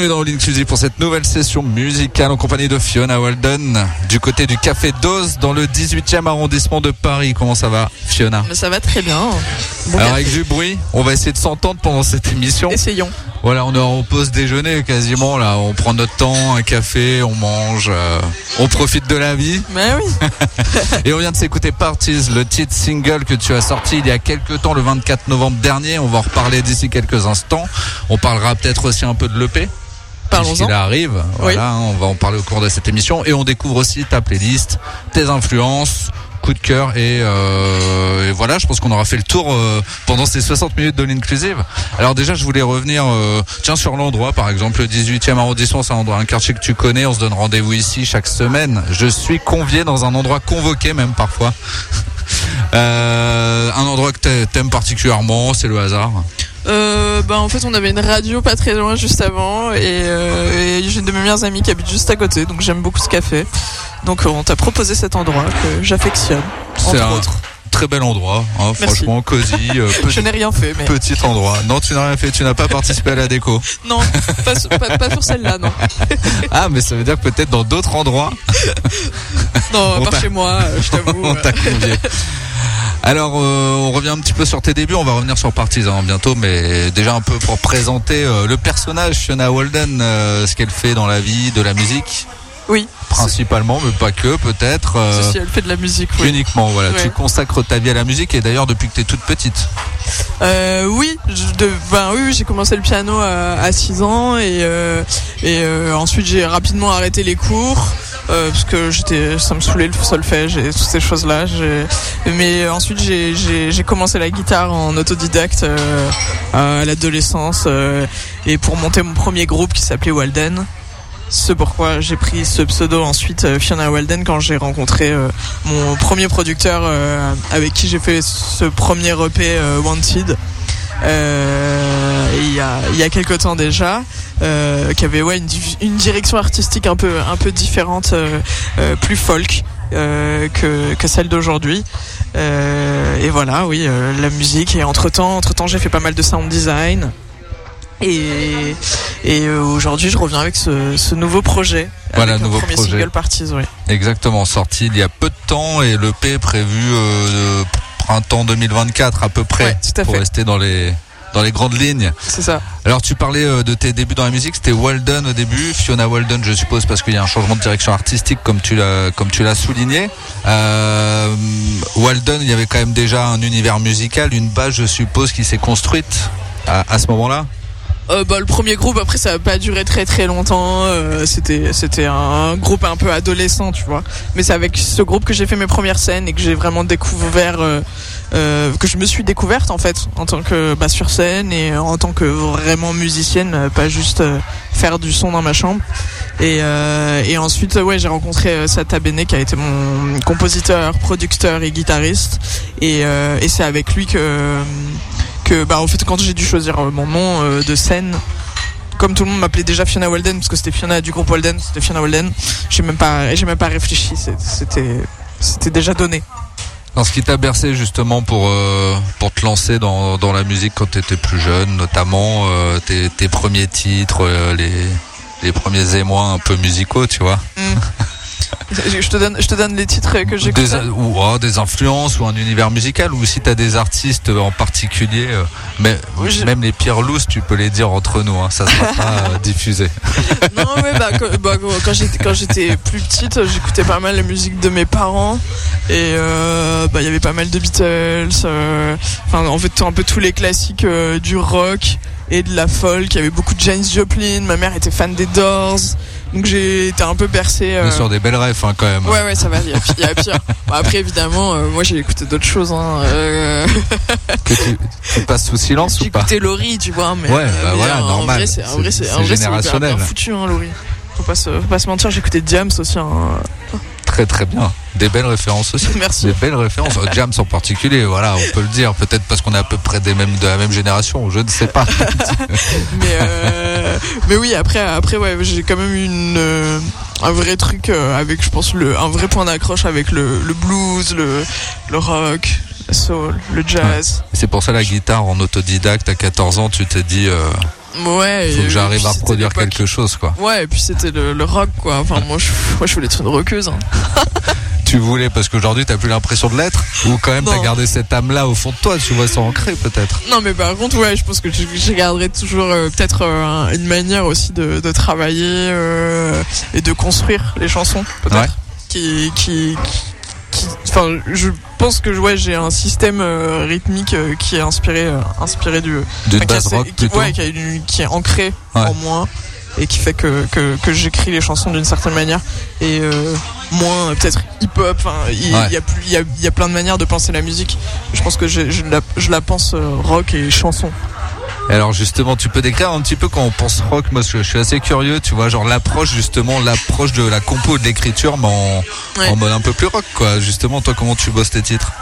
Bienvenue dans All pour cette nouvelle session musicale en compagnie de Fiona Walden du côté du Café Dose dans le 18e arrondissement de Paris. Comment ça va Fiona? Ça va très bien. Alors avec du bruit, on va essayer de s'entendre pendant cette émission. Essayons. Voilà, on est en pause déjeuner quasiment là. On prend notre temps, un café, on mange, euh, on profite de la vie. Mais oui. Et on vient de s'écouter Parties, le titre single que tu as sorti il y a quelques temps, le 24 novembre dernier. On va en reparler d'ici quelques instants. On parlera peut-être aussi un peu de l'EP. Parlons-en. Il arrive, voilà, on va en parler au cours de cette émission. Et on découvre aussi ta playlist, tes influences, coup de cœur euh, et, voilà je pense qu'on aura fait le tour euh, pendant ces 60 minutes de l'inclusive. Alors déjà je voulais revenir euh, tiens sur l'endroit par exemple le 18e arrondissement c'est un endroit un quartier que tu connais. On se donne rendez-vous ici chaque semaine. Je suis convié dans un endroit convoqué même parfois. Un endroit que t'aimes particulièrement c'est le hasard euh, bah, en fait on avait une radio pas très loin juste avant et, j'ai une de mes meilleures amies qui habite juste à côté donc j'aime beaucoup ce café donc on t'a proposé cet endroit que j'affectionne, entre un autres. Très bel endroit, hein, franchement cosy. Euh, je n'ai rien fait, mais petit endroit. Non, tu n'as rien fait. Tu n'as pas participé à la déco. Non, pas, sur celle-là, non. ah, mais ça veut dire que peut-être dans d'autres endroits. non, pas chez moi, euh, je t'avoue. on t'a Alors, euh, on revient un petit peu sur tes débuts. On va revenir sur Partisan bientôt, mais déjà un peu pour présenter le personnage Fiona Walden, ce qu'elle fait dans la vie, de la musique. Oui. Principalement, mais pas que, peut-être. Euh, si elle fait de la musique, oui. Uniquement, voilà. Tu consacres ta vie à la musique et d'ailleurs depuis que tu es toute petite. Euh, oui, de, ben, oui, j'ai commencé le piano à, 6 ans et, euh, et ensuite j'ai rapidement arrêté les cours. Euh, parce que j'étais, ça me saoulait le solfège et toutes ces choses-là. Mais ensuite, j'ai commencé la guitare en autodidacte euh, à l'adolescence et pour monter mon premier groupe qui s'appelait Walden. C'est pourquoi j'ai pris ce pseudo ensuite Fiona Walden quand j'ai rencontré mon premier producteur avec qui j'ai fait ce premier EP Wanted. il y a il y a quelques temps déjà euh, qui avait ouais, une, une, direction artistique un peu, un peu différente, euh, euh, plus folk. que, que celle d'aujourd'hui. et voilà, oui, la musique. Et entre temps, entre temps, j'ai fait pas mal de sound design. Et, et aujourd'hui, je reviens avec ce, ce nouveau projet. Voilà, nouveau premier projet. single parties, oui. Exactement, sorti il y a peu de temps et le P prévu euh, printemps 2024 à peu près ouais, tout à pour fait. rester dans les dans les grandes lignes. C'est ça. Alors tu parlais euh, de tes débuts dans la musique, c'était Walden au début, Fiona Walden je suppose parce qu'il y a un changement de direction artistique comme tu l'as comme tu l'as souligné. Euh, Walden, il y avait quand même déjà un univers musical, une base je suppose qui s'est construite à, à ce moment-là. Euh, bah, le premier groupe après ça n'a pas duré très très longtemps euh, c'était c'était un, groupe un peu adolescent tu vois mais c'est avec ce groupe que j'ai fait mes premières scènes et que j'ai vraiment découvert euh, euh que je me suis découverte en fait en tant que bah, sur scène et en tant que vraiment musicienne euh, pas juste euh, faire du son dans ma chambre. Et, ensuite ouais j'ai rencontré Sata Bene qui a été mon compositeur producteur et guitariste. Et, c'est avec lui que que bah en fait quand j'ai dû choisir mon nom de scène comme tout le monde m'appelait déjà Fiona Walden parce que c'était Fiona du groupe Walden c'était Fiona Walden j'ai même pas j'ai même pas réfléchi c'était c'était déjà donné dans ce qui t'a bercé justement pour euh, pour te lancer dans, dans la musique quand tu étais plus jeune notamment euh, tes, tes, premiers titres euh, les les premiers émois un peu musicaux tu vois mm. Je te donne, je te donne les titres que j'ai des, ou oh, des influences ou un univers musical ou si tu as des artistes en particulier, euh, mais je... même les pires loose, tu peux les dire entre nous, hein, ça sera pas euh, diffusé. non, mais bah, quand, bah, quand j'étais plus petite, j'écoutais pas mal la musique de mes parents et euh, bah il y avait pas mal de Beatles, euh, enfin en fait un peu tous les classiques euh, du rock et de la folk. Il y avait beaucoup de James Joplin. Ma mère était fan des Doors. Donc j'ai été un peu bercé. Euh... sur des belles rêves hein, quand même. Ouais ouais ça va, il y a, il y a pire. bon, après évidemment, euh, moi j'ai écouté d'autres choses. Hein, euh... que tu, tu, passes sous silence ou pas J'ai écouté Laurie, tu vois. Mais, ouais, bah mais voilà, en normal. Vrai, c'est, en vrai, c'est, c'est générationnel. bien foutu, hein, Laurie. Faut pas, se, faut pas se mentir, j'ai écouté Diams aussi. Hein. Très très bien. Des belles références aussi. Merci. Des belles références. Jams en particulier, voilà, on peut le dire. Peut-être parce qu'on est à peu près des mêmes, de la même génération, je ne sais pas. mais, euh, mais oui, après, après ouais, j'ai quand même une, euh, un vrai truc euh, avec, je pense, le, un vrai point d'accroche avec le, le blues, le, le rock, la soul, le jazz. Ouais. C'est pour ça la guitare en autodidacte à 14 ans, tu t'es dit. Euh... Ouais. Faut que j'arrive à reproduire quelque chose, quoi. Ouais, et puis c'était le, le, rock, quoi. Enfin, moi, je, moi, je voulais être une rockeuse. Hein. tu voulais parce qu'aujourd'hui t'as plus l'impression de l'être ou quand même t'as gardé cette âme là au fond de toi tu vois ça ancré peut-être non mais par contre ouais je pense que je, je garderai toujours euh, peut-être euh, une manière aussi de, de travailler euh, et de construire les chansons peut-être ouais. qui, qui, qui enfin je pense que ouais j'ai un système euh, rythmique euh, qui est inspiré inspiré du de enfin, rock qui, plutôt ouais qui, une, qui est ancré ouais. en moi et qui fait que, que, que j'écris les chansons d'une certaine manière et euh, moins peut-être hip-hop il y, a y a, y a plein de manières de penser la musique. Je pense que je, je, la, je la pense euh, rock et chanson alors justement, tu peux décrire un petit peu quand on pense rock, moi je, je suis assez curieux, tu vois, genre l'approche justement, l'approche de la compo de l'écriture, mais en, ouais. en, mode un peu plus rock, quoi. Justement, toi, comment tu bosses tes titres?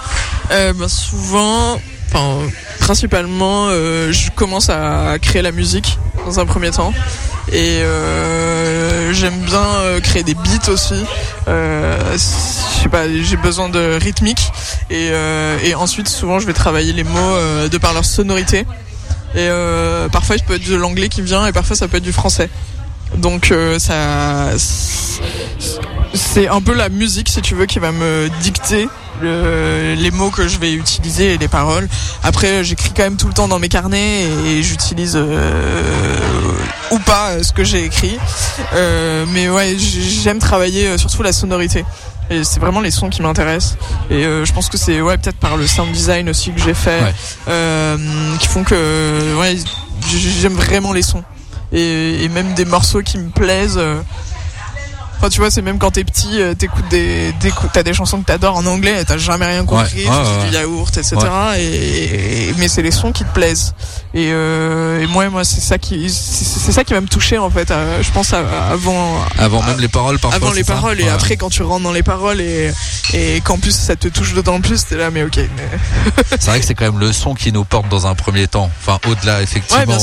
Euh, bah, Souvent, enfin, principalement, euh, je commence à créer la musique dans un premier temps. Et euh, j'aime bien euh, créer des beats aussi. Euh, je sais pas, j'ai besoin de rythmique. Et, et, ensuite, souvent, je vais travailler les mots de par leur sonorité. Et euh, parfois, il peut être de l'anglais qui vient, et parfois, ça peut être du français. Donc, euh, ça, c'est un peu la musique, si tu veux, qui va me dicter le, les mots que je vais utiliser et les paroles. Après, j'écris quand même tout le temps dans mes carnets et, j'utilise euh, ou pas ce que j'ai écrit. Euh, mais ouais, j'aime travailler surtout la sonorité. Et c'est vraiment les sons qui m'intéressent. Et euh, je pense que c'est ouais peut-être par le sound design aussi que j'ai fait, ouais. euh, qui font que ouais j'aime vraiment les sons. Et, et, même des morceaux qui me plaisent. Enfin, tu vois, c'est même quand t'es petit, euh, t'écoutes des, t'as des chansons que t'adores en anglais, t'as jamais rien compris, du yaourt, etc. Et, mais c'est les sons qui te plaisent. Et, euh, et moi, moi, c'est ça qui, c'est ça qui va me toucher en fait. je pense avant, avant même les paroles, parfois. Avant les paroles et après quand tu rentres dans les paroles et et qu'en plus ça te touche d'autant plus, t'es là, mais ok. Mais... c'est vrai que c'est quand même le son qui nous porte dans un premier temps. Enfin, au-delà effectivement,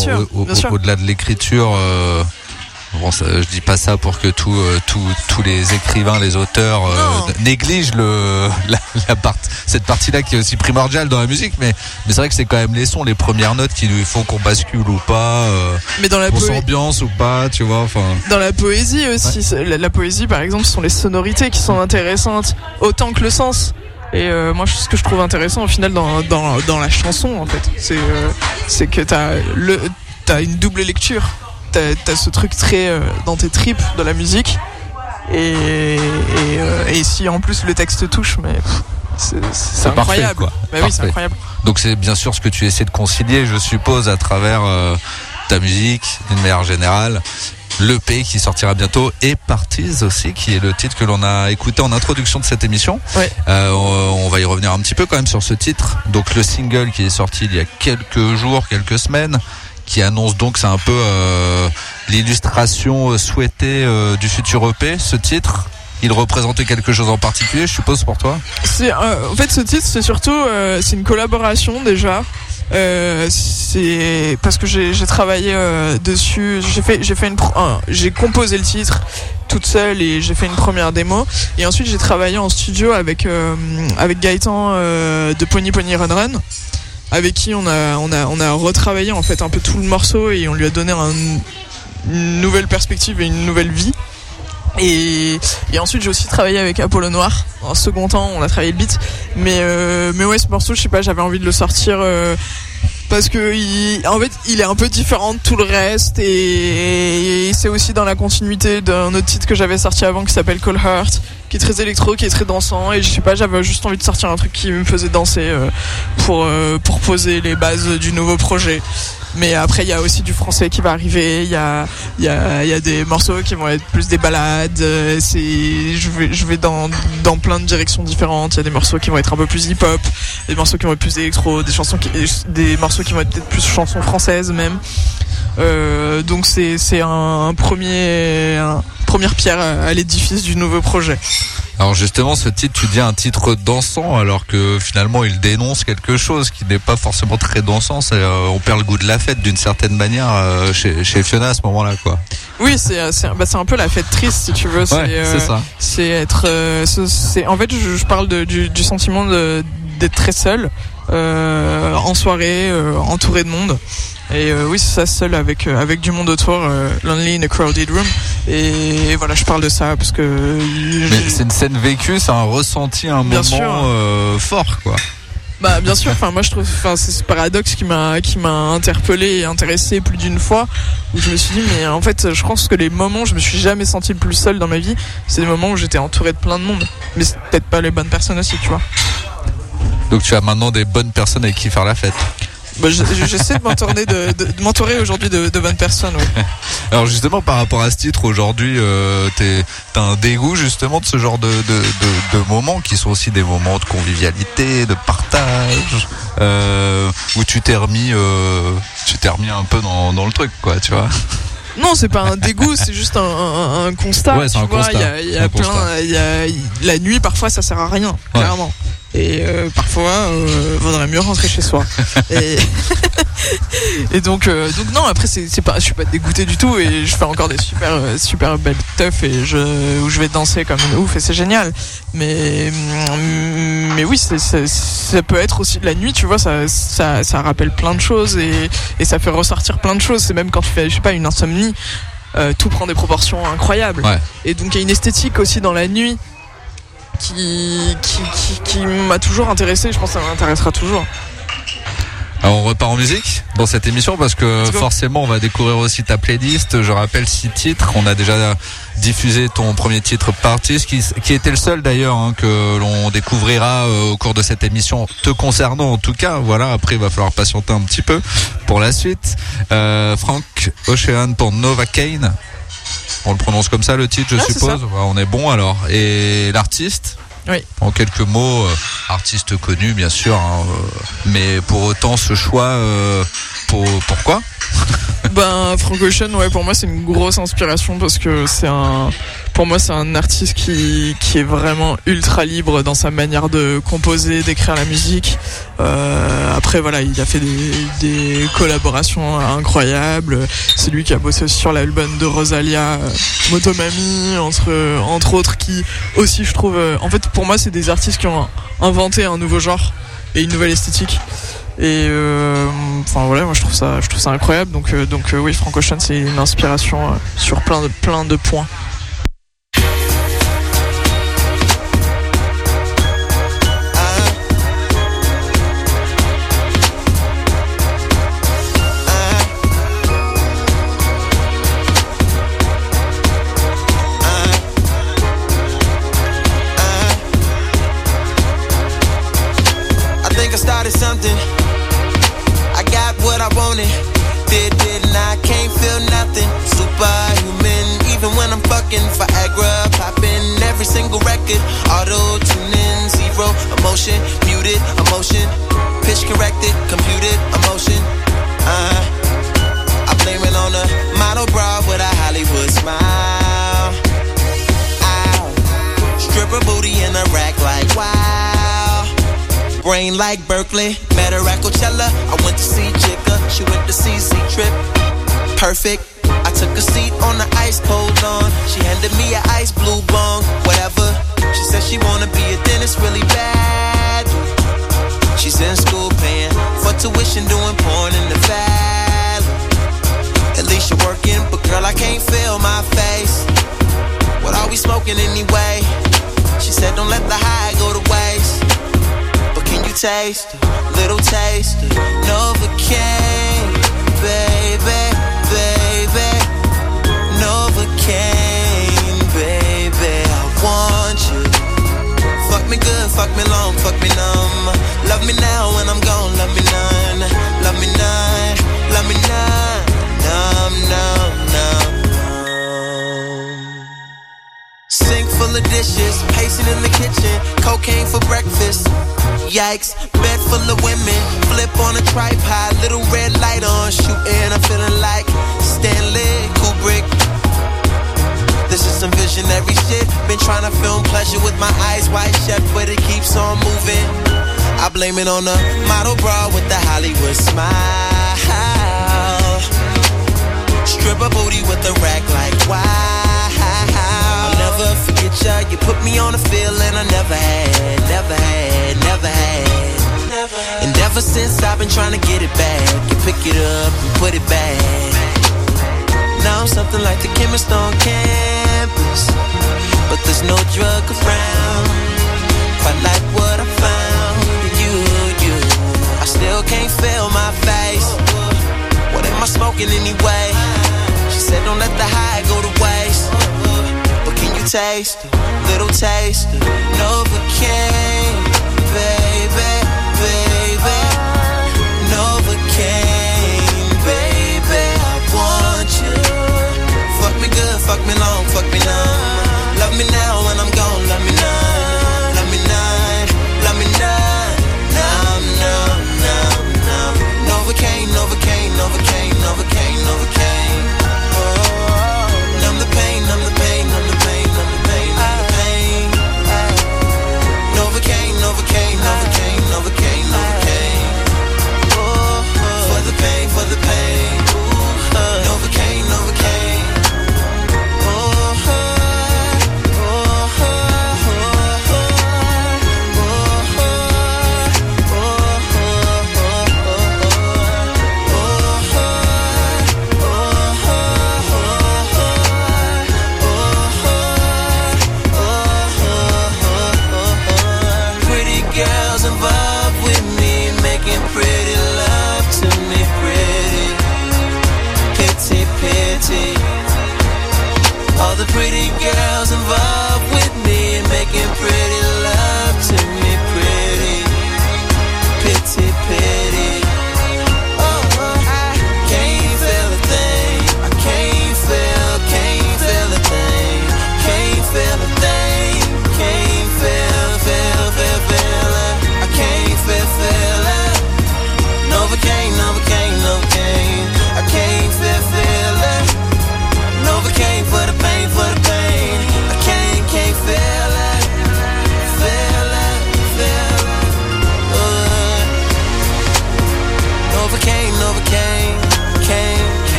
au-delà de l'écriture. Euh, Bon, je dis pas ça pour que tout, euh, tous les écrivains, les auteurs euh, négligent le, la, part, cette partie-là qui est aussi primordiale dans la musique, mais, mais c'est vrai que c'est quand même les sons, les premières notes qui lui font qu'on bascule ou pas, euh, mais dans la qu'on s'ambiance ou pas, tu vois. Enfin. Dans la poésie aussi, la, poésie par exemple, ce sont les sonorités qui sont intéressantes autant que le sens. Et euh, moi, ce que je trouve intéressant au final dans, dans, dans la chanson, en fait, c'est c'est que t'as le t'as une double lecture t'as ce truc très euh, dans tes tripes de la musique. Et, euh, et, si en plus le texte touche, mais c'est incroyable. quoi. Bah oui, c'est incroyable. Donc c'est bien sûr ce que tu essaies de concilier, je suppose, à travers euh, ta musique, d'une manière générale. Le P qui sortira bientôt et Parties aussi, qui est le titre que l'on a écouté en introduction de cette émission. on va y revenir un petit peu quand même sur ce titre. Donc le single qui est sorti il y a quelques jours, quelques semaines, qui annonce donc c'est un peu euh, l'illustration euh, souhaitée euh, du futur EP, ce titre. Il représentait quelque chose en particulier, je suppose, pour toi? En fait ce titre, c'est surtout c'est une collaboration déjà. c'est parce que j'ai travaillé dessus. J'ai fait j'ai fait une j'ai composé le titre toute seule et j'ai fait une première démo et ensuite j'ai travaillé en studio avec avec Gaëtan de Pony Pony Run Run avec qui on a, on a, on a retravaillé en fait un peu tout le morceau et on lui a donné une nouvelle perspective et une nouvelle vie. Et, et ensuite j'ai aussi travaillé avec Apollo Noir. En second temps, on a travaillé le beat. Mais, euh, mais ouais, ce morceau, je sais pas, j'avais envie de le sortir. Euh, parce que il, en fait il est un peu différent de tout le reste et, c'est aussi dans la continuité d'un autre titre que j'avais sorti avant qui s'appelle Call Heart qui est très électro qui est très dansant et je sais pas j'avais juste envie de sortir un truc qui me faisait danser euh, pour pour poser les bases du nouveau projet mais après, il y a aussi du français qui va arriver. Il y a, y, y a des morceaux qui vont être plus des balades. Euh, c'est, je vais, je vais dans, dans plein de directions différentes. Il y a des morceaux qui vont être un peu plus hip-hop, des morceaux qui vont être plus électro, des chansons des morceaux qui vont être peut-être plus chansons françaises même. Euh, donc c'est, c'est un, premier, première pierre à l'édifice du nouveau projet. Alors justement, ce titre, tu dis un titre dansant, alors que finalement, il dénonce quelque chose qui n'est pas forcément très dansant. C'est, euh, on perd le goût de la fête d'une certaine manière euh, chez, chez, Fiona à ce moment-là, quoi. Oui, c'est euh, c'est, bah, c'est un peu la fête triste, si tu veux. C'est, ça. C'est être. c'est, en fait, je, je parle de, du, du, sentiment d'être très seul en soirée, entouré de monde. Et euh, oui, c'est ça seul avec euh, avec du monde autour, euh, lonely in a crowded room. Et, voilà, je parle de ça parce que. Mais c'est une scène vécue, c'est un ressenti, un moment fort, quoi. Bah bien sûr. Enfin moi je trouve, enfin c'est ce paradoxe qui m'a qui m'a interpellé et intéressé plus d'une fois où je me suis dit mais en fait je pense que les moments où je me suis jamais senti le plus seul dans ma vie, c'est des moments où j'étais entouré de plein de monde. Mais c'est peut-être pas les bonnes personnes aussi, tu vois. Donc tu as maintenant des bonnes personnes avec qui faire la fête. Bah, j'essaie de m'entourer de, de, m'entourer aujourd'hui de, de, bonnes personnes. Alors justement par rapport à ce titre aujourd'hui, euh, t'as un dégoût justement de ce genre de, moments qui sont aussi des moments de convivialité, de partage, euh, où tu t'es remis, euh, tu t'es remis un peu dans, dans le truc quoi, tu vois. Non, c'est pas un dégoût, c'est juste un, un, constat. Ouais, tu vois, il y a, y a plein, y a, la nuit parfois ça sert à rien, clairement. Et euh, parfois, euh, vaudrait mieux rentrer chez soi. et, et donc, euh, donc non. Après, c'est pas, je suis pas dégoûté du tout et je fais encore des super, euh, super belles teufs et je, où je vais danser comme une ouf et c'est génial. Mais, mais oui, ça peut être aussi la nuit. Tu vois, ça, ça, ça rappelle plein de choses et, et ça fait ressortir plein de choses. C'est même quand tu fais, je sais pas, une insomnie. Euh, tout prend des proportions incroyables. Ouais. Et donc il y a une esthétique aussi dans la nuit qui, qui, qui, m'a toujours intéressé. Je pense que ça m'intéressera toujours. Alors on repart en musique dans cette émission parce que forcément on va découvrir aussi ta playlist. Je rappelle six titres. On a déjà diffusé ton premier titre Parties qui, qui était le seul d'ailleurs hein, que l'on découvrira euh, au cours de cette émission te concernant en tout cas. Voilà, après il va falloir patienter un petit peu pour la suite. Euh, Frank Ocean pour Nova Kane. On le prononce comme ça le titre, je suppose. Bah, on est bon alors. Et l'artiste oui. En quelques mots, euh, artiste connu bien sûr, hein, euh, mais pour autant ce choix, euh, pour, pourquoi Ben Frank Ocean, ouais, pour moi c'est une grosse inspiration parce que c'est un, pour moi c'est un artiste qui, qui est vraiment ultra libre dans sa manière de composer, d'écrire la musique. Euh, après voilà, il a fait des, des collaborations incroyables. C'est lui qui a bossé sur l'album de Rosalia, Motomami, entre entre autres, qui aussi je trouve, en fait pour moi c'est des artistes qui ont inventé un nouveau genre et une nouvelle esthétique. Et euh, voilà, moi je trouve ça, je trouve ça incroyable. Donc euh, donc euh, oui, Frank Ocean c'est une inspiration sur plein de plein de points. single record. Auto tune in, zero emotion, muted emotion. Pitch corrected, computed emotion. Uh. I blame it on a model bra with a Hollywood smile. Ow. Stripper booty in a rack like wow. Brain like Berkeley, met her at Coachella. I went to see Jigga, she went to see Z Trip. Perfect Took a seat on the ice cold lawn. She handed me an ice blue bong, whatever. She said she wanna be a dentist really bad. She's in school paying for tuition, doing porn in the valley. At least you're working, but girl, I can't feel my face. What are we smoking anyway? She said, don't let the high go to waste But can you taste, a little taste of Novocaine, Novocaine, baby, I want you. Fuck me good, fuck me long, fuck me numb. Love me now when I'm gone, love me none, love me none, love me none, numb, numb, numb. Sink full of dishes, pacing in the kitchen, cocaine for breakfast. Yikes, bed full of women, flip on a tripod, little red light on, shooting. I'm feeling like Stanley Kubrick. Some visionary shit. Been trying to film pleasure with my eyes wide shut, but it keeps on moving. I blame it on the model bra with the Hollywood smile. Stripper booty with the rack like wow I'll never forget ya. You put me on a feeling I never had, never had, never had. And ever since I've been trying to get it back, you pick it up and put it back. Now I'm something like the chemist on campus, but there's no drug around. Quite like what I found you, you. I still can't feel my face. What am I smoking anyway? She said, don't let the high go to waste But can you taste, little taste of Novocaine, baby, me good, fuck me long, fuck me numb. Love me now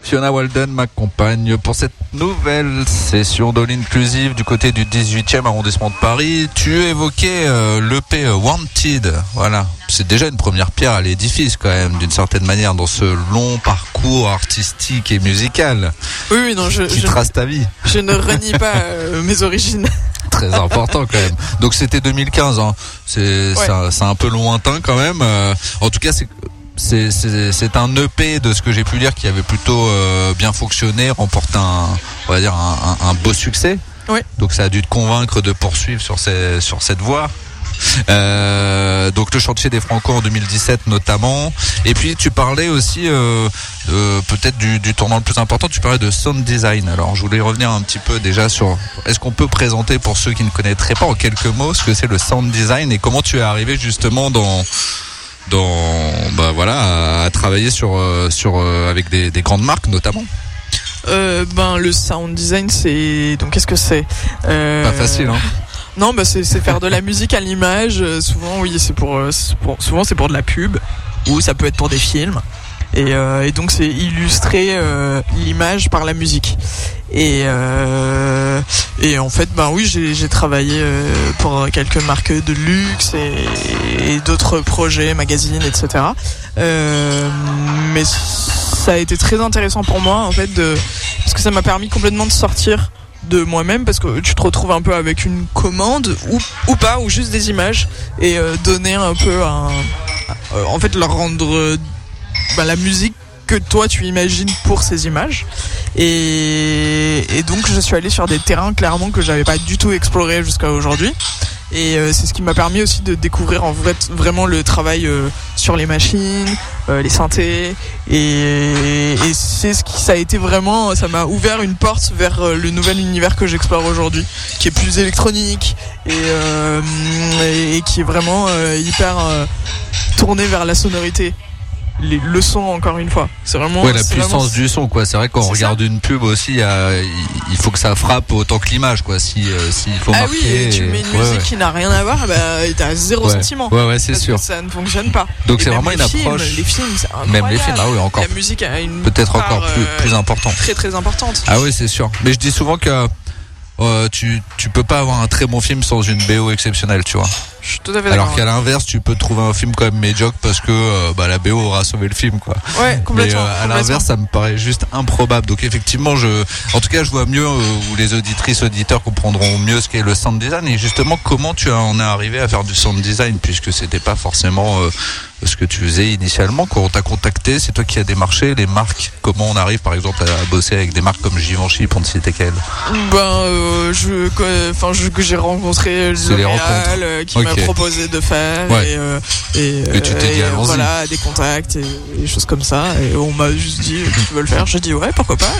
Fiona Walden m'accompagne pour cette nouvelle session d'All Inclusive du côté du 18e arrondissement de Paris. Tu évoquais euh, l'EP Wanted. Voilà. C'est déjà une première pierre à l'édifice quand même, d'une certaine manière, dans ce long parcours artistique et musical. Oui, oui, non, je, qui je, trace ta vie. je ne renie pas euh, mes origines. Très important quand même. Donc c'était 2015. Hein. C'est Ouais. c'est un- c'est un peu lointain quand même. Euh, en tout cas, c'est c'est- un EP de ce que j'ai pu lire qui avait plutôt euh, bien fonctionné, remporte un, on va dire un, un- un beau succès. Ouais. Donc ça a dû te convaincre de poursuivre sur, ces, sur cette voie. Euh, donc le chantier des Franco en 2017 notamment. Et puis tu parlais aussi euh, euh, peut-être du, du tournant le plus important. Tu parlais de sound design. Alors je voulais revenir un petit peu déjà sur. Est-ce qu'on peut présenter pour ceux qui ne connaîtraient pas en quelques mots ce que c'est le sound design et comment tu es arrivé justement dans dans bah voilà à, à travailler sur euh, sur euh, avec des, des grandes marques notamment. Euh, ben, le sound design, c'est. Donc, qu'est-ce que c'est? Euh, Pas facile hein. Non, bah, c'est faire de la musique à l'image. Souvent, oui, c'est pour, c'est pour- souvent c'est pour de la pub ou ça peut être pour des films. Et, euh, et donc, c'est illustrer euh, l'image par la musique. Et, euh, et en fait, ben oui, j'ai travaillé pour quelques marques de luxe et, d'autres projets, magazines, etc. Mais ça a été très intéressant pour moi, en fait, parce que ça m'a permis complètement de sortir de moi-même parce que tu te retrouves un peu avec une commande ou, ou pas ou juste des images et donner un peu un en fait leur rendre bah, la musique que toi tu imagines pour ces images. Et, donc je suis allé sur des terrains clairement que j'avais pas du tout exploré jusqu'à aujourd'hui. Et euh, c'est ce qui m'a permis aussi de découvrir en vrai vraiment le travail euh, sur les machines euh, les synthés. Et, c'est ce qui ça a été vraiment ça m'a ouvert une porte vers le nouvel univers que j'explore aujourd'hui qui est plus électronique et, qui est vraiment hyper tourné vers la sonorité les, le son encore une fois c'est vraiment Ouais, la puissance vraiment- du son, quoi. C'est vrai quand on C'est regarde une pub aussi, il faut que ça frappe autant que l'image, quoi. Si euh, s'il faut ah marquer. oui et tu et- mets une ouais, musique ouais. qui n'a rien à voir bah t'as zéro sentiment Ouais, ouais, c'est sûr. ça ne fonctionne pas Donc c'est vraiment une films, approche. les films Même les films, ah oui, encore la musique a une Peut-être encore plus, euh, plus important. très très importante Ah oui, c'est sûr. Mais je dis souvent que euh, tu tu peux pas avoir un très bon film sans une BO exceptionnelle, tu vois. je suis tout à fait Alors qu'à l'inverse, tu peux trouver un film quand même médiocre parce que euh, bah, la BO aura sauvé le film, quoi. ouais Mais complètement, euh, à l'inverse, ça me paraît juste improbable. Donc effectivement, je, en tout cas, je vois mieux euh, où les auditrices, auditeurs comprendront mieux ce qu'est le sound design et justement comment tu en es arrivé à faire du sound design puisque c'était pas forcément euh, ce que tu faisais initialement quand on t'a contacté. C'est toi qui as démarché les marques. Comment on arrive, par exemple, à bosser avec des marques comme Givenchy pour ne citer qu'elles Ben, euh, je, enfin, j'ai rencontré C'est les L'Oréal rencontres. euh, qui m'a proposé de faire Ouais. et, euh, et, Et tu t'es dit, et, allons-y. voilà des contacts et des choses comme ça et on m'a juste dit tu veux le faire? J'ai dit ouais pourquoi pas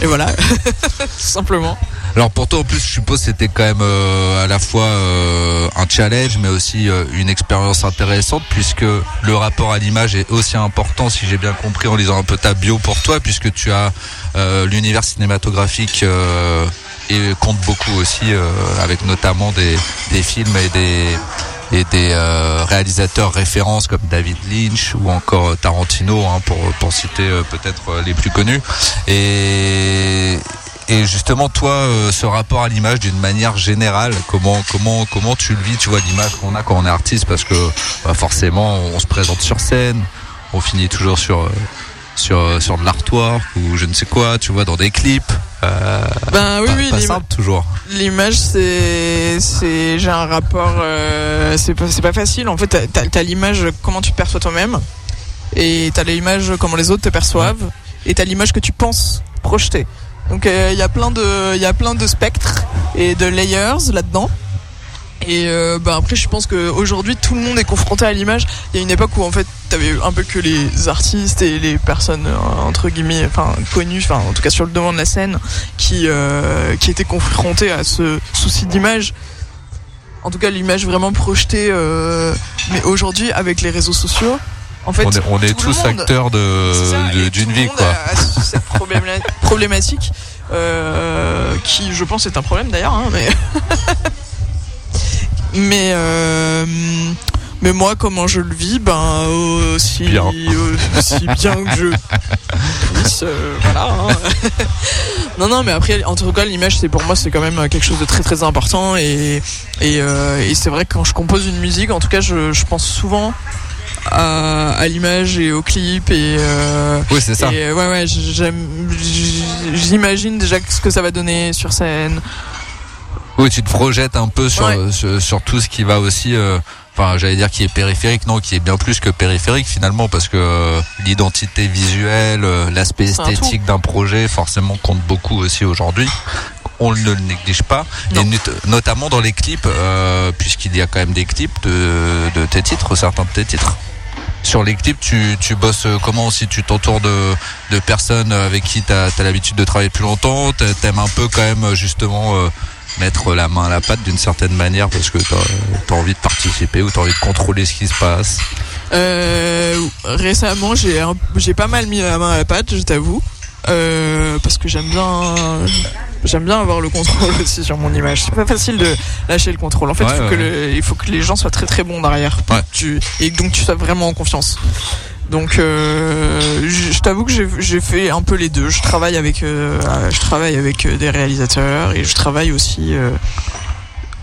et, et voilà tout simplement Alors pour toi en plus je suppose c'était quand même euh, à la fois euh, un challenge mais aussi euh, une expérience intéressante puisque le rapport à l'image est aussi important si j'ai bien compris en lisant un peu ta bio pour toi puisque tu as euh, l'univers cinématographique euh, et compte beaucoup aussi euh, avec notamment des, des films et des et des euh, réalisateurs références comme David Lynch ou encore Tarantino hein, pour pour citer euh, peut-être les plus connus. Et et justement, toi, euh, ce rapport à l'image d'une manière générale, comment comment comment tu le vis Tu vois l'image qu'on a quand on est artiste, parce que bah, forcément, on se présente sur scène, on finit toujours sur euh, sur euh, sur de l'artwork ou je ne sais quoi, tu vois, dans des clips. Euh, ben oui pas, oui pas simple toujours. l'image c'est c'est j'ai un rapport euh, c'est pas c'est pas facile. En fait t'as t'as l'image comment tu te perçois toi-même. Et t'as l'image comment les autres te perçoivent. Et t'as l'image que tu penses projeter donc il y a plein de il y a plein de spectres et de layers là-dedans. Et euh, bah après je pense qu'aujourd'hui tout le monde est confronté à l'image. Il y a une époque où en fait t'avais un peu que les artistes et les personnes euh, entre guillemets enfin connues enfin en tout cas sur le devant de la scène qui euh, qui étaient confrontés à ce souci d'image. En tout cas l'image vraiment projetée euh, mais aujourd'hui avec les réseaux sociaux en fait on est, on est tous monde- acteurs de d'une vie, quoi. a cette probléma- problématique euh, qui, je pense, est un problème d'ailleurs. hein, mais mais euh, Mais moi, comment je le vis, ben aussi Bien. aussi bien que je puisse, euh, voilà. hein. non, non, mais après, en tout cas, l'image, c'est pour moi, c'est quand même quelque chose de très très important et et, et c'est vrai que quand je compose une musique, en tout cas, je, je pense souvent à, à l'image et au clip et euh, Oui, c'est ça. et ouais, ouais, j'imagine déjà ce que ça va donner sur scène. Oui, tu te projettes un peu sur, Ouais. sur, sur tout ce qui va aussi. euh, Enfin, j'allais dire qui est périphérique, non, qui est bien plus que périphérique finalement, parce que euh, l'identité visuelle, euh, l'aspect esthétique d'un projet, forcément compte beaucoup aussi aujourd'hui. On ne le néglige pas, Non. et not- notamment dans les clips, euh, puisqu'il y a quand même des clips de, de tes titres, certains de tes titres. Sur les clips, tu, tu bosses euh, comment aussi Tu t'entoures de, de personnes avec qui tu as, l'habitude de travailler depuis longtemps T'a- T'aimes un peu quand même euh, justement euh, mettre la main à la pâte d'une certaine manière parce que t'as as envie de participer ou t'as envie de contrôler ce qui se passe? Euh, récemment, j'ai pas mal mis la main à la pâte, je t'avoue, euh, parce que j'aime bien j'aime bien avoir le contrôle aussi sur mon image. C'est pas facile de lâcher le contrôle. En fait, Ouais, il, faut ouais, que le- il faut que les gens soient très très bons derrière, Ouais. tu, et donc tu sois vraiment en confiance. Donc, euh, je, je t'avoue que j'ai j'ai fait un peu les deux. Je travaille avec euh, je travaille avec euh, des réalisateurs et je travaille aussi. euh,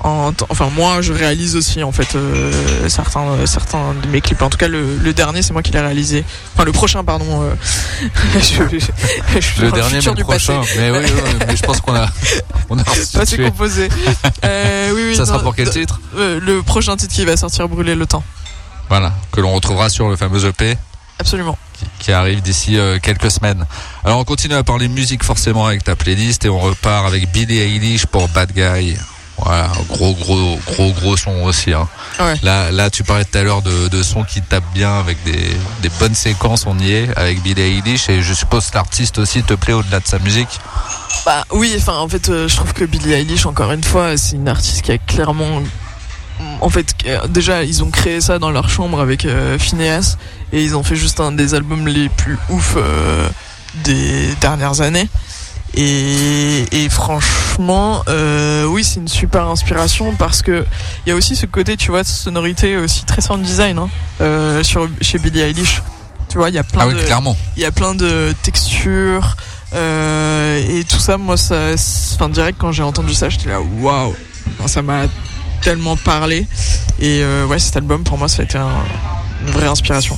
en, enfin moi je réalise aussi en fait euh, certains certains de mes clips en tout cas le, le dernier c'est moi qui l'ai réalisé enfin le prochain pardon euh, je, je- Le dernier, mais le du prochain. passé. Mais oui, oui, oui, mais je pense qu'on a, on a Passé composé euh, oui, oui, Ça sera pour quel titre euh, le prochain titre qui va sortir brûler le temps Voilà, que l'on retrouvera sur le fameux EP absolument qui, arrive d'ici euh, quelques semaines. Alors on continue à parler musique forcément avec ta playlist et on repart avec Billie Eilish pour Bad Guy. Voilà, gros gros gros gros son aussi. Hein. Ouais. Là là tu parlais tout à l'heure de, de sons qui tapent bien avec des, des bonnes séquences, on y est avec Billie Eilish et je suppose que l'artiste aussi te plaît au-delà de sa musique. Bah oui, enfin en fait, euh, je trouve que Billie Eilish, encore une fois, c'est une artiste qui a clairement, en fait, déjà ils ont créé ça dans leur chambre avec euh, Phineas et ils ont fait juste un des albums les plus ouf euh, des dernières années. Et, et franchement, euh, oui, c'est une super inspiration parce que il y a aussi ce côté, tu vois, de sonorité aussi très sound design hein, euh, sur chez Billie Eilish. Tu vois, il y a plein Ah oui, de clairement. il y a plein de textures euh, et tout ça moi ça enfin direct quand j'ai entendu ça j'étais là waouh Enfin, ça m'a tellement parlé et euh, ouais cet album pour moi ça a été un- une vraie inspiration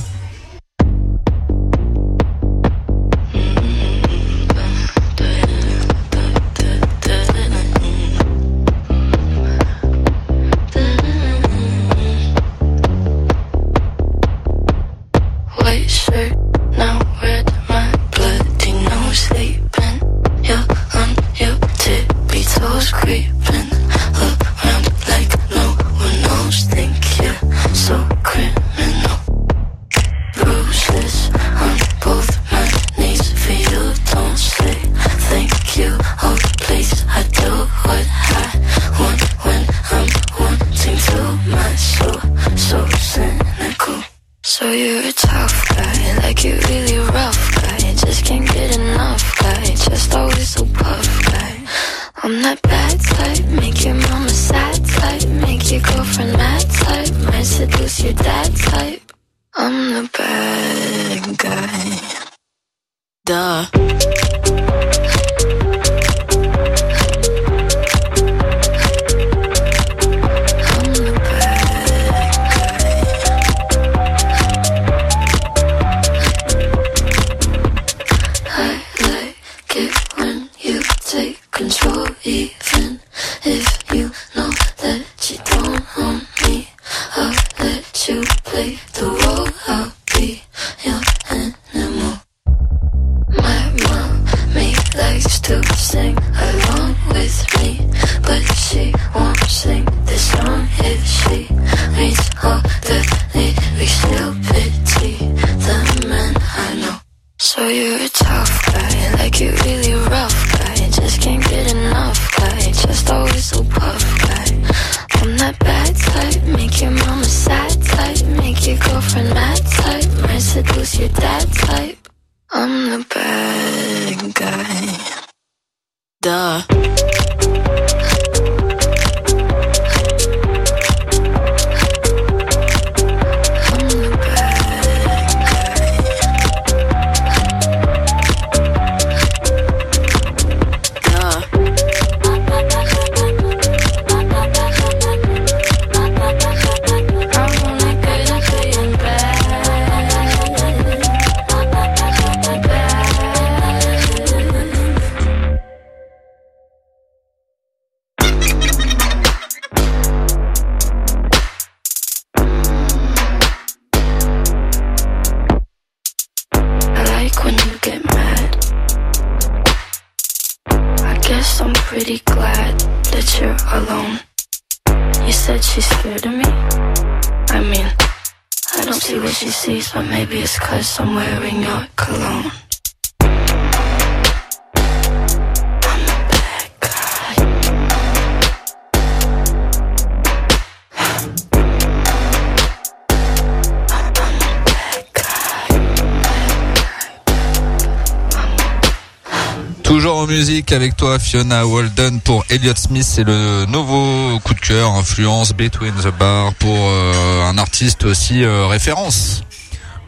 Toujours en musique avec toi Fiona Walden pour Elliott Smith, c'est le nouveau coup de cœur, influence Between the Bar pour euh, un artiste aussi euh, référence.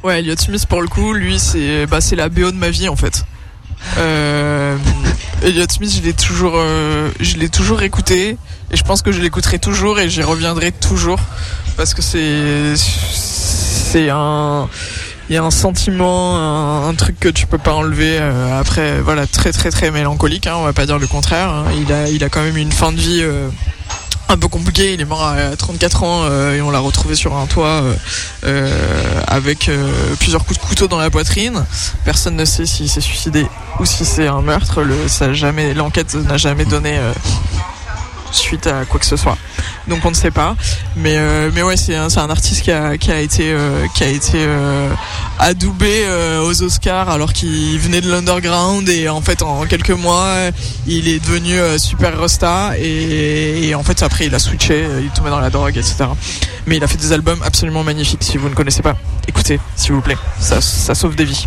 Ouais, Elliot Smith pour le coup, lui c'est bah la BO de ma vie en fait. Euh, Elliot Smith, je l'ai toujours, euh, toujours écouté et je pense que je l'écouterai toujours et j'y reviendrai toujours parce que c'est c'est un il y a un sentiment, un, truc que tu peux pas enlever euh, après, voilà, très très très mélancolique, hein, on va pas dire le contraire. hein. Il a il a quand même une fin de vie. Un peu compliqué, il est mort à 34 ans euh, et on l'a retrouvé sur un toit euh, euh, avec plusieurs coups de couteau dans la poitrine. Personne ne sait s'il s'est suicidé ou si c'est un meurtre. Le, l'enquête n'a jamais donné suite à quoi que ce soit. Donc on ne sait pas. Mais euh, mais ouais, c'est un, un artiste qui a qui a été euh, qui a été euh, adoubé aux Oscars alors qu'il venait de l'underground et en fait en quelques mois il est devenu super rosta et, en fait après il a switché, il tombé dans la drogue etc. Mais il a fait des albums absolument magnifiques. Si vous ne connaissez pas, écoutez s'il vous plaît. Ça ça sauve des vies.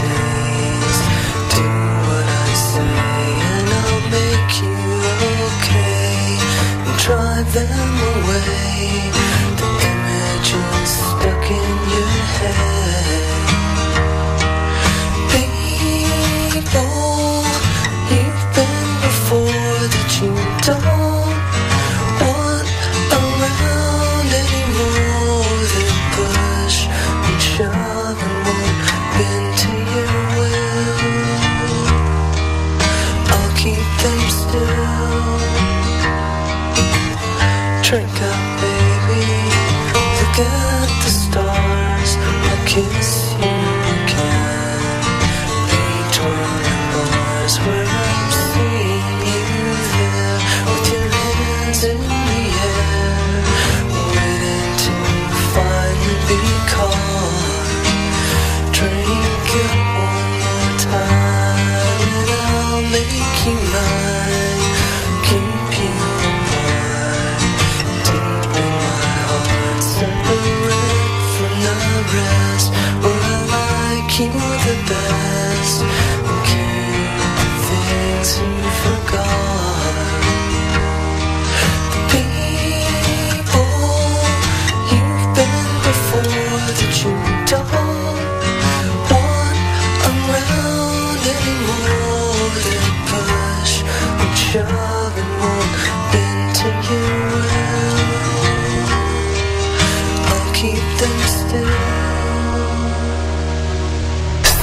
stuck in your head.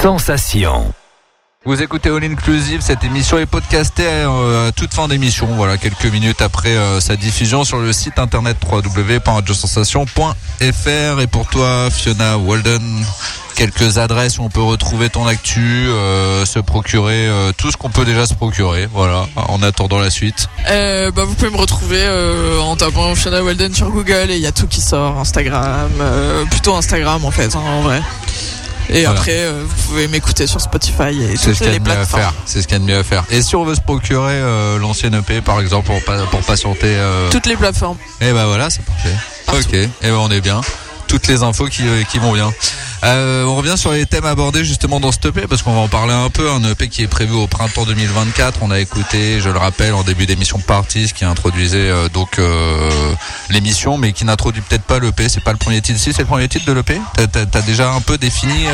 Sensation. Vous écoutez All Inclusive, cette émission est podcastée euh, à toute fin d'émission, voilà, quelques minutes après euh, sa diffusion sur le site internet www.radiosensation.fr. Et pour toi, Fiona Walden, quelques adresses où on peut retrouver ton actu, euh, se procurer euh, tout ce qu'on peut déjà se procurer, voilà, en attendant la suite. Euh, bah, vous pouvez me retrouver euh, en tapant Fiona Weldon sur Google et il y a tout qui sort, Instagram, plutôt Instagram en fait, hein, en vrai. Et Voilà. après, euh, vous pouvez m'écouter sur Spotify et toutes ce qu'il y a les de mieux à plateformes. faire. C'est ce qu'il y a de mieux à faire. Et si on veut se procurer euh, l'ancienne EP, par exemple, pour, pas- pour patienter, euh, Toutes les plateformes. Et ben voilà, c'est parfait. Ok, et ben on est bien. Toutes les infos qui, qui vont bien. Euh, on revient sur les thèmes abordés justement dans ce EP parce qu'on va en parler un peu. Un EP qui est prévu au printemps 2024. On a écouté, je le rappelle, en début d'émission Parties qui introduisait euh, donc euh, l'émission, mais qui n'introduit peut-être pas l'EP. C'est pas le premier titre. Si c'est le premier titre de l'EP. T'as, déjà un peu défini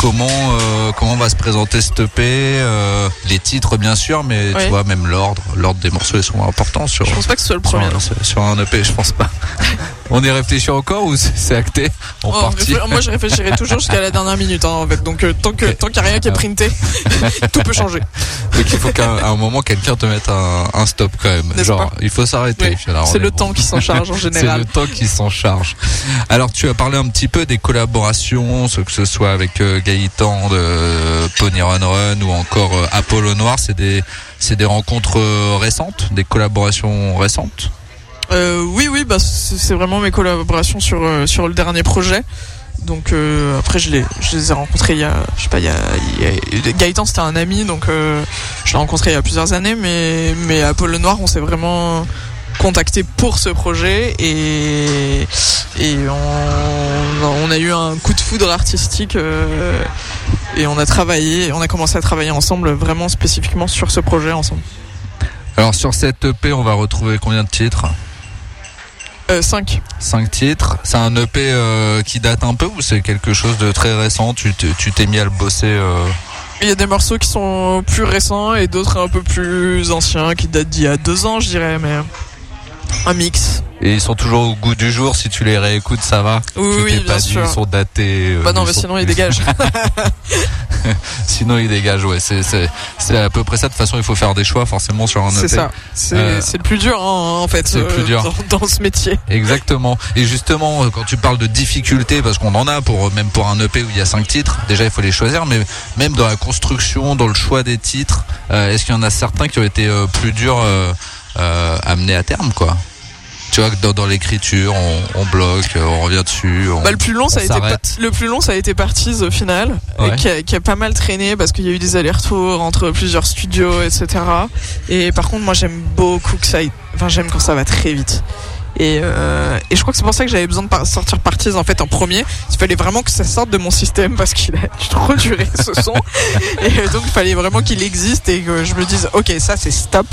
comment euh, comment va se présenter cet EP, euh, les titres bien sûr, mais tu vois même l'ordre, l'ordre des morceaux ils sont importants sur. Je pense pas que ce soit le premier. sur- sur un EP, je pense pas. On y réfléchit encore ou c'est c'est acté? Oh, moi je réfléchirai toujours jusqu'à la dernière minute hein, en fait. Donc euh, tant que tant qu'il n'y a rien qui est printé, tout peut changer. Donc il faut qu'à un moment quelqu'un te mette un, un stop quand même. Genre il faut s'arrêter. Oui. C'est le temps qui s'en charge en C'est général. le temps qui s'en charge. Alors tu as parlé un petit peu des collaborations, ce que ce soit avec euh, Gaëtan de euh, Pony Run Run ou encore euh, Apollo Noir, c'est des c'est des rencontres euh, récentes, des collaborations récentes? Oui, oui, bah c'est vraiment mes collaborations sur sur le dernier projet. Donc après je les je les ai rencontrés il y a je sais pas il y a, il Gaëtan c'était un ami donc je l'ai rencontré il y a plusieurs années mais mais Apollo Noir on s'est vraiment contacté pour ce projet et et on, on a eu un coup de foudre artistique euh, et on a travaillé on a commencé à travailler ensemble vraiment spécifiquement sur ce projet ensemble. Alors sur cette EP, on va retrouver combien de titres? 5 Cinq titres. C'est un EP euh, qui date un peu ou c'est quelque chose de très récent? Tu t'es- mis à le bosser euh, Il y a des morceaux qui sont plus récents et d'autres un peu plus anciens qui datent d'il y a deux ans, je dirais, mais un mix. et ils sont toujours au goût du jour. Si tu les réécoutes, ça va. Oui, bien pas dit, sûr. ils sont datés. euh, Bah non, ils mais sont sinon il plus- dégage. Sinon, ils dégagent. Ouais, c'est c'est c'est à peu près ça. De toute façon, il faut faire des choix forcément sur un EP. C'est ça. C'est Euh, c'est le plus dur hein, en fait. c'est le plus dur. Dans, dans ce métier. Exactement. Et justement, euh, quand tu parles de difficultés, parce qu'on en a pour euh, même pour un EP où il y a cinq titres, déjà il faut les choisir, mais même dans la construction, dans le choix des titres, euh, est-ce qu'il y en a certains qui ont été euh, plus durs euh, euh, à terme, quoi Tu vois que dans, dans l'écriture, on, on bloque, on revient dessus. On... Bah, le plus long ça a été le plus long ça a été Parties au final, Ouais. qui, a, qui a pas mal traîné parce qu'il y a eu des allers-retours entre plusieurs studios, etc. Et par contre moi j'aime beaucoup que ça, enfin j'aime quand ça va très vite. Et, euh, et je crois que c'est pour ça que j'avais besoin de sortir Parties en fait en premier. Il fallait vraiment que ça sorte de mon système parce qu'il a trop duré ce son. et donc il fallait vraiment qu'il existe et que je me dise ok ça c'est stop,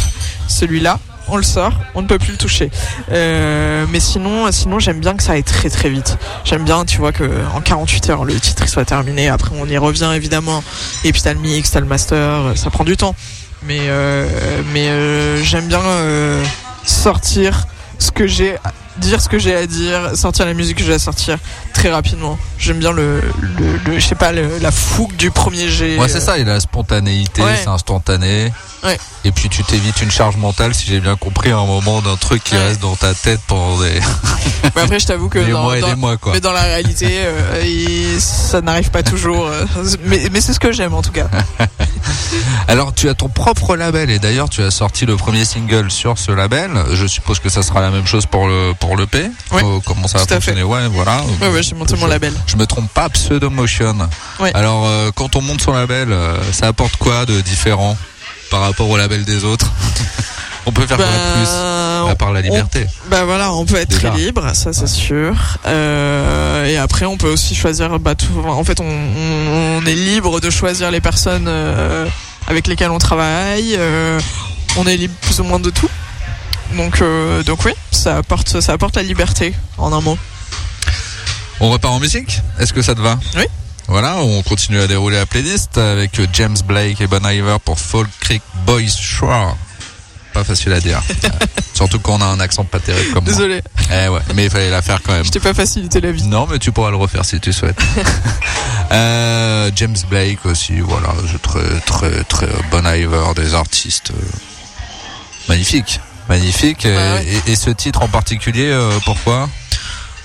celui-là on le sort, on ne peut plus le toucher. Euh, mais sinon, sinon j'aime bien que ça aille très très vite. J'aime bien, tu vois, que en 48 heures le titre soit terminé. Après on y revient évidemment. Et puis t'as le mix, t'as le master, ça prend du temps. Mais euh, mais euh, j'aime bien euh, sortir ce que j'ai, dire ce que j'ai à dire, sortir la musique que j'ai à sortir très rapidement. J'aime bien le, le, le- je sais pas, le- la fougue du premier jet. Ouais, c'est ça, il a la spontanéité, Ouais. c'est instantané. Ouais. Et puis tu t'évites une charge mentale, si j'ai bien compris, à un moment d'un truc qui Ouais. reste dans ta tête pendant des, Mais après, je t'avoue que dans, mois et dans- des mois, quoi. Mais dans la réalité, euh, il- ça n'arrive pas toujours. euh, mais mais c'est ce que j'aime en tout cas. Alors, tu as ton propre label et d'ailleurs, tu as sorti le premier single sur ce label. Je suppose que ça sera la même chose pour le pour le P. Euh, comment ça va fonctionner? Ouais, voilà. Ouais, ouais, j'ai monté mon label. Je me trompe pas, Pseudomotion. Ouais. Alors, euh, quand on monte son label, euh, ça apporte quoi de différent par rapport au label des autres On peut faire quoi de plus Bah, à part la liberté bah voilà, on peut être Déjà. très libre, ça c'est sûr. Euh, et après, on peut aussi choisir. Bah, tout, en fait, on, on- on est libre de choisir les personnes avec lesquelles on travaille. on est libre plus ou moins de tout. Donc, donc oui, ça apporte, ça apporte la liberté en un mot. On repart en musique? Est-ce que ça te va? Oui. Voilà, on continue à dérouler la playlist avec James Blake et Bon Iver pour Fall Creek Boys Shore. Pas facile à dire. Euh, Surtout quand on a un accent pas terrible comme moi. Désolé, Eh ouais, mais il fallait la faire quand même. je t'ai pas facilité la vie. Non, mais tu pourras le refaire si tu souhaites. Euh, James Blake aussi, voilà, très très très Bon Iver, des artistes euh, magnifiques, magnifiques. Et- ouais. et, et ce titre en particulier, euh, pourquoi?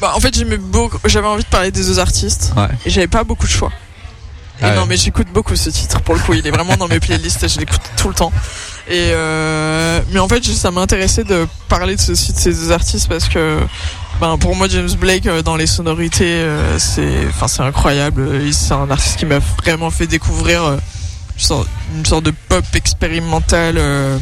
Bah, en fait, j'aimais beaucoup. J'avais envie de parler des deux artistes. Ouais. Et j'avais pas beaucoup de choix. Et Ah ouais. non, mais j'écoute beaucoup ce titre pour le coup. Il est vraiment dans mes playlists. Je l'écoute tout le temps. Et euh, mais en fait, ça m'intéressait de parler de ceci de ces deux artistes parce que, ben, pour moi, James Blake euh, dans les sonorités, euh, c'est, enfin, c'est incroyable. C'est un artiste qui m'a vraiment fait découvrir euh, une sorte- de pop expérimentale. euh,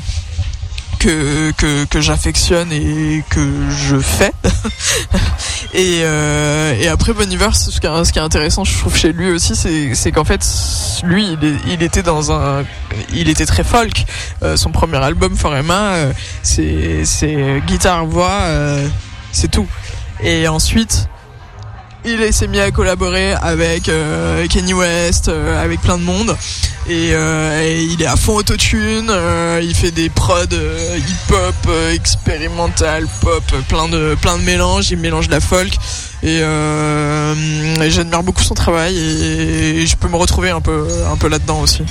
que que, que j'affectionne et que je fais. et, euh, et après Bon ce qui, est, ce qui est intéressant, je trouve chez lui aussi, c'est qu'en fait, lui, il, était dans un, il était très folk. Euh, son premier album Forema, euh, c'est c'est guitare voix, euh, c'est tout. Et ensuite, il s'est mis à collaborer avec euh, Kanye West, euh, avec plein de monde. Et, euh, et il est à fond autotune, euh, il fait des prods euh, hip-hop, euh, expérimental, pop, plein de, plein de mélanges, il mélange la folk. Et, et j'admire beaucoup son travail et, je peux me retrouver un peu, un peu là-dedans aussi.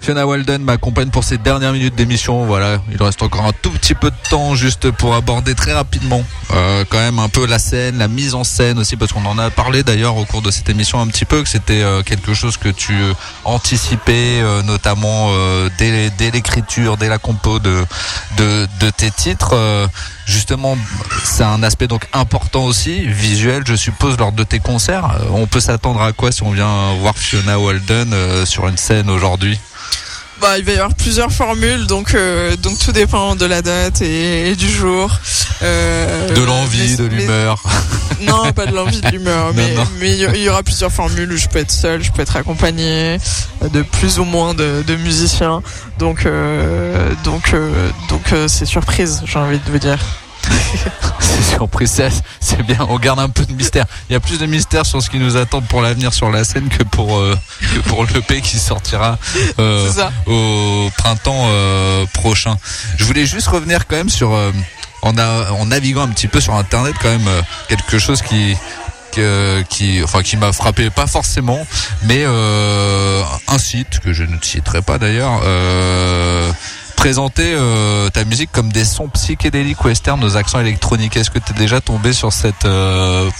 Fiona Walden m'accompagne pour ces dernières minutes d'émission. Voilà, il reste encore un tout petit peu de temps juste pour aborder très rapidement euh, quand même un peu la scène, la mise en scène aussi, parce qu'on en a parlé d'ailleurs au cours de cette émission un petit peu, que c'était euh, quelque chose que tu euh, anticipais notamment dès, l'écriture, dès la compo de, de, tes titres. Justement, c'est un aspect donc important aussi, visuel, je suppose, lors de tes concerts. On peut s'attendre à quoi si on vient voir Fiona Walden sur une scène aujourd'hui? Bah, il va y avoir plusieurs formules, donc euh, donc tout dépend de la date et, et du jour. Euh, De l'envie, de l'humeur. Non, pas de l'envie, de l'humeur, mais il y- aura plusieurs formules. où Je peux être seul, je peux être accompagné de plus ou moins de, de musiciens. Donc euh, donc euh, donc euh, c'est surprise, j'ai envie de vous dire. C'est surprise, c'est- bien. On garde un peu de mystère. Il y a plus de mystère sur ce qui nous attend pour l'avenir sur la scène que pour euh, que pour l'EP qui sortira euh, au printemps euh, prochain. Je voulais juste revenir quand même sur euh, en, a- en naviguant un petit peu sur internet quand même euh, quelque chose qui que- qui enfin qui m'a frappé pas forcément mais euh, un site que je ne citerai pas d'ailleurs euh, présentait euh, ta musique comme des sons psychédéliques western aux accents électroniques. Est-ce que tu es déjà tombé sur cette euh,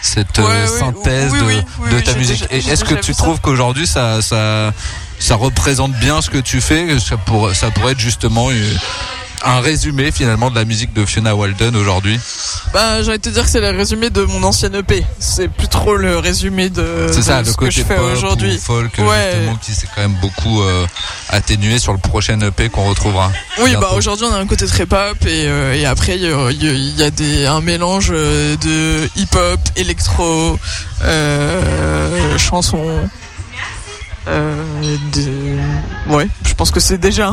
cette Ouais, euh, oui, synthèse oui, de, oui, oui, de oui, ta musique? déjà- est-ce que tu ça. trouves qu'aujourd'hui ça ça ça représente bien ce que tu fais? Ça pourrait ça pourrait être justement une- un résumé finalement de la musique de Fiona Walden aujourd'hui Bah, j'ai envie de te dire que c'est le résumé de mon ancienne EP. C'est plus trop le résumé de, C'est ça, de le ce que je côté fais aujourd'hui. ou folk, Ouais. justement, qui s'est quand même beaucoup euh, atténué sur le prochain EP qu'on retrouvera. Oui, bah aujourd'hui on a un côté très pop et, euh, et après il y a, y y des, un mélange euh, de hip-hop, électro, euh, chansons. Euh, de- Ouais, je pense que c'est déjà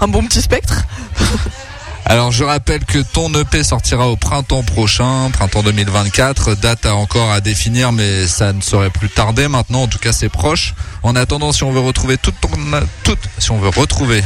un, bon petit spectre. Alors je rappelle que ton EP sortira au printemps prochain, printemps 2024, date à encore à définir mais ça ne saurait plus tarder maintenant, en tout cas c'est proche. En attendant si on veut retrouver toute ton toute si on veut retrouver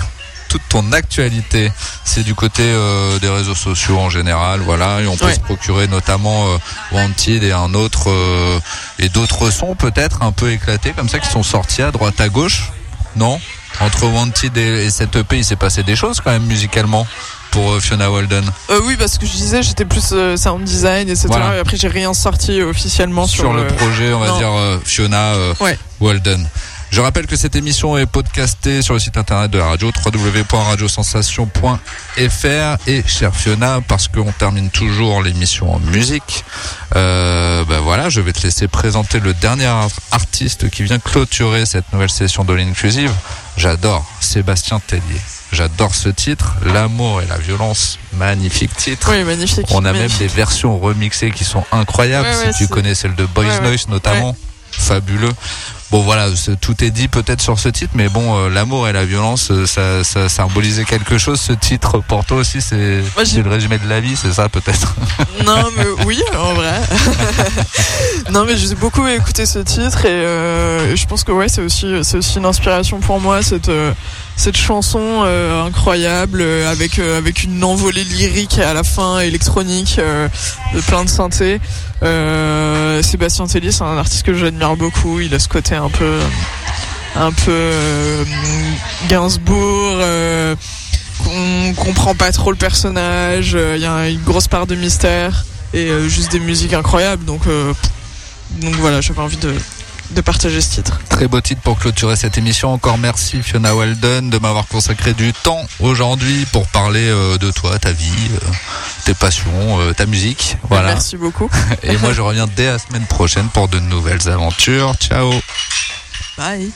toute ton actualité, c'est du côté euh, des réseaux sociaux en général, voilà, et on peut Ouais. se procurer notamment euh, Wanted et un autre euh, et d'autres sons peut-être un peu éclatés comme ça qui sont sortis à droite à gauche. Non? Entre Wanted et, et cette EP, il s'est passé des choses quand même musicalement pour Fiona Walden. Euh, oui, parce que je disais j'étais plus euh, sound design, etc. Voilà. Et après j'ai rien sorti officiellement sur, sur, le le- projet, on va non. dire euh, Fiona Ouais. Walden. Je rappelle que cette émission est podcastée sur le site internet de la radio www.radiosensation.fr et chère Fiona, parce qu'on termine toujours l'émission en musique, euh, ben voilà, je vais te laisser présenter le dernier art- artiste qui vient clôturer cette nouvelle session de l'Inclusive. J'adore Sébastien Tellier. J'adore ce titre, L'amour et la violence, magnifique titre. Oui, magnifique. On a même des versions remixées qui sont incroyables. Ouais, si tu connais celle de Boys ouais. Noise notamment, fabuleux. Bon voilà, tout est dit peut-être sur ce titre, mais bon, euh, l'amour et la violence, euh, ça, ça symbolisait quelque chose. Ce titre pour toi aussi, c'est le résumé de la vie, c'est ça peut-être. Non, mais oui, en vrai. non, mais j'ai beaucoup écouté ce titre et euh, je pense que ouais, c'est aussi, une inspiration pour moi cette euh, cette chanson euh, incroyable euh, avec euh, avec une envolée lyrique à la fin électronique, de plein de synthé. Sébastien Tellier, c'est un artiste que j'admire beaucoup. Il a ce côté un peu un peu Gainsbourg. qu'on comprend pas trop le personnage, il y a une grosse part de mystère et juste des musiques incroyables. Donc, donc voilà, j'avais envie de, de partager ce titre. Très beau titre pour clôturer cette émission. Encore merci Fiona Walden de m'avoir consacré du temps aujourd'hui pour parler euh, de toi, ta vie, euh, tes passions, euh, ta musique. Voilà. Merci beaucoup. Et moi je reviens dès la semaine prochaine pour de nouvelles aventures. Ciao. Bye.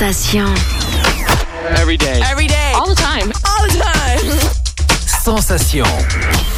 Sensation. Every day. Every day. All the time. All the time. Sensation.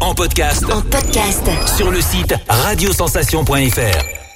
En podcast. En podcast. Sur le site radiosensation.fr.